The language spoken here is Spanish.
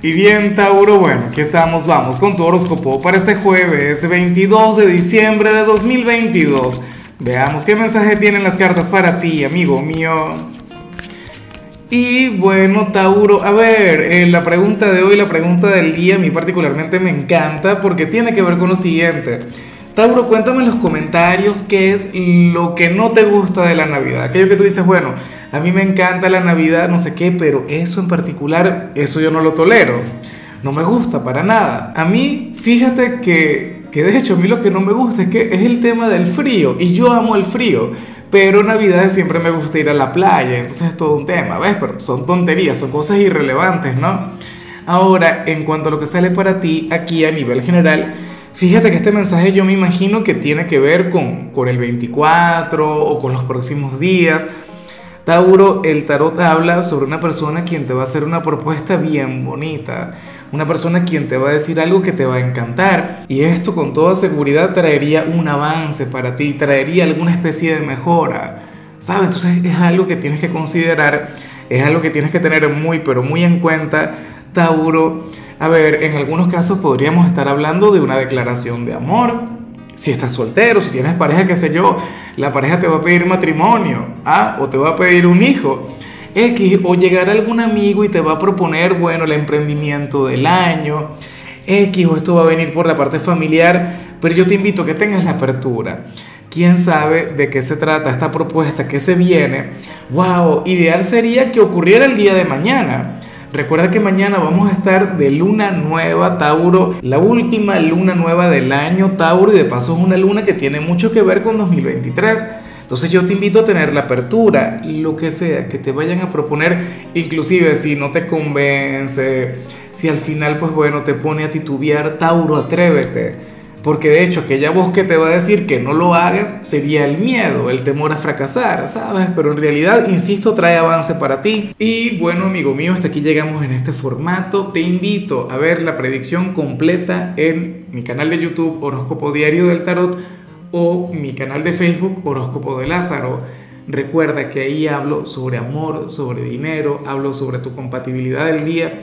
Y bien, Tauro, bueno, aquí estamos, vamos con tu horóscopo para este jueves 22 de diciembre de 2022. Veamos qué mensaje tienen las cartas para ti, amigo mío. Y bueno, Tauro, a ver, eh, la pregunta de hoy, la pregunta del día, a mí particularmente me encanta porque tiene que ver con lo siguiente. Tauro, cuéntame en los comentarios qué es lo que no te gusta de la Navidad. Aquello que tú dices, bueno, a mí me encanta la Navidad, no sé qué, pero eso en particular, eso yo no lo tolero. No me gusta para nada. A mí, fíjate que, que de hecho a mí lo que no me gusta es que es el tema del frío. Y yo amo el frío. Pero Navidad siempre me gusta ir a la playa, entonces es todo un tema, ¿ves? Pero son tonterías, son cosas irrelevantes, ¿no? Ahora, en cuanto a lo que sale para ti aquí a nivel general, Fíjate que este mensaje yo me imagino que tiene que ver con, con el 24 o con los próximos días. Tauro, el tarot habla sobre una persona quien te va a hacer una propuesta bien bonita, una persona quien te va a decir algo que te va a encantar y esto con toda seguridad traería un avance para ti, traería alguna especie de mejora, ¿sabes? Entonces es algo que tienes que considerar, es algo que tienes que tener muy pero muy en cuenta, Tauro. A ver, en algunos casos podríamos estar hablando de una declaración de amor. Si estás soltero, si tienes pareja, qué sé yo, la pareja te va a pedir matrimonio, ¿ah? O te va a pedir un hijo. X, o llegar algún amigo y te va a proponer, bueno, el emprendimiento del año. X, o esto va a venir por la parte familiar, pero yo te invito a que tengas la apertura. ¿Quién sabe de qué se trata esta propuesta que se viene? ¡Wow! Ideal sería que ocurriera el día de mañana. Recuerda que mañana vamos a estar de luna nueva, Tauro, la última luna nueva del año, Tauro, y de paso es una luna que tiene mucho que ver con 2023. Entonces yo te invito a tener la apertura, lo que sea, que te vayan a proponer, inclusive si no te convence, si al final pues bueno te pone a titubear, Tauro, atrévete porque de hecho aquella voz que te va a decir que no lo hagas sería el miedo, el temor a fracasar, ¿sabes? Pero en realidad, insisto, trae avance para ti. Y bueno, amigo mío, hasta aquí llegamos en este formato. Te invito a ver la predicción completa en mi canal de YouTube Horóscopo Diario del Tarot o mi canal de Facebook Horóscopo de Lázaro. Recuerda que ahí hablo sobre amor, sobre dinero, hablo sobre tu compatibilidad del día